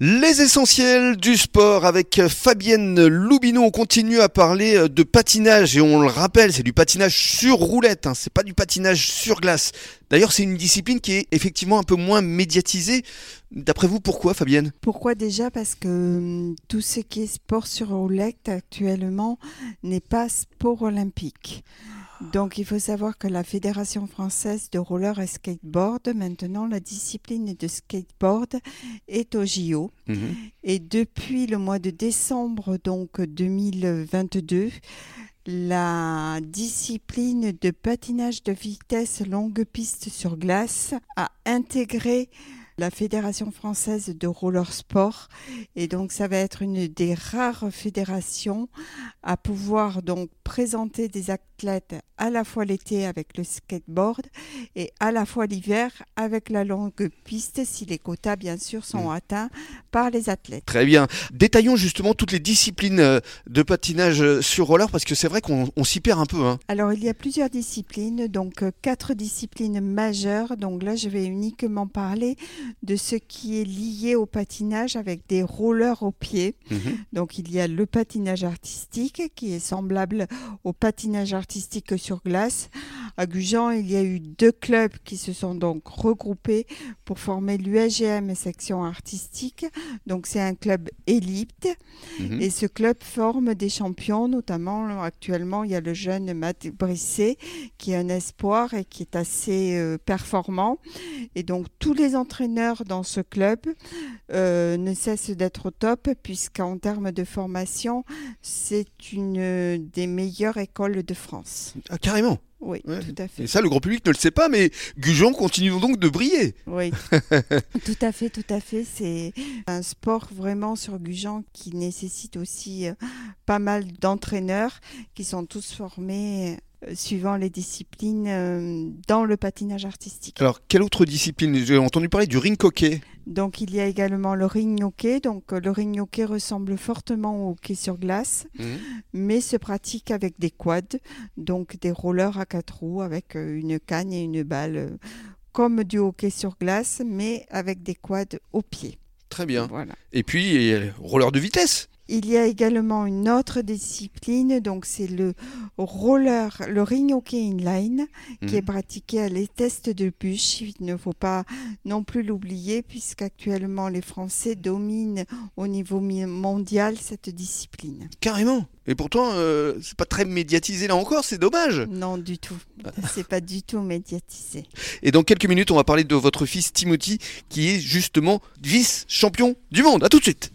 Les essentiels du sport avec Fabienne Loubineau. On continue à parler de patinage et on le rappelle, c'est du patinage sur roulette, hein, c'est pas du patinage sur glace. D'ailleurs, c'est une discipline qui est effectivement un peu moins médiatisée. D'après vous, pourquoi, Fabienne? Pourquoi déjà? Parce que hum, tout ce qui est sport sur roulette actuellement n'est pas sport olympique. Donc il faut savoir que la Fédération française de roller et skateboard, maintenant la discipline de skateboard est au JO. Mhm. Et depuis le mois de décembre donc 2022, la discipline de patinage de vitesse longue piste sur glace a intégré la Fédération française de roller sport et donc ça va être une des rares fédérations à pouvoir donc présenter des athlètes à la fois l'été avec le skateboard et à la fois l'hiver avec la longue piste si les quotas bien sûr sont Mm. atteints par les athlètes. Très bien. Détaillons justement toutes les disciplines euh, de patinage euh, sur roller parce que c'est vrai qu'on on s'y perd un peu. hein. Alors il y a plusieurs disciplines, donc euh, quatre disciplines majeures. Donc là je vais uniquement parler de ce qui est lié au patinage avec des rollers au pied. Mhm. Donc il y a le patinage artistique qui est semblable au patinage artistique sur glace. À Gujan, il y a eu deux clubs qui se sont donc regroupés pour former l'USGM section artistique. Donc c'est un club élite Mhm. et ce club forme des champions, notamment actuellement il y a le jeune Matt Brisset qui est un espoir et qui est assez euh, performant. Et donc tous les entraîneurs dans ce club euh, ne cessent d'être au top puisqu'en termes de formation c'est une euh, des meilleures écoles de France. Ah, carrément. Oui, Ouais. tout à fait. Et ça, le grand public ne le sait pas, mais Gujan continue donc de briller. Oui, tout à fait, tout à fait. C'est un sport vraiment sur Gujan qui nécessite aussi euh, pas mal d'entraîneurs qui sont tous formés suivant les disciplines euh, dans le patinage artistique. Alors, quelle autre discipline? J'ai entendu parler du ring hockey. Donc il y a également le ring hockey. Donc euh, le ring hockey ressemble fortement au hockey sur glace, mais se pratique avec des quads, donc des rollers à quatre roues avec euh, une canne et une balle, euh, comme du hockey sur glace, mais avec des quads au pied. Très bien. Voilà. Et puis, il y a le roller de vitesse. Il y a également une autre discipline, donc c'est le roller, le ring hockey inline, qui Mhm. est pratiqué à les tests de bûche. Il ne faut pas non plus l'oublier, puisqu'actuellement les Français dominent au niveau mondial cette discipline. Carrément. Et pourtant, euh, c'est pas très médiatisé là encore, c'est dommage. Non, du tout. C'est pas du tout médiatisé. Et dans quelques minutes, on va parler de votre fils Timothy, qui est justement vice-champion du monde. À tout de suite.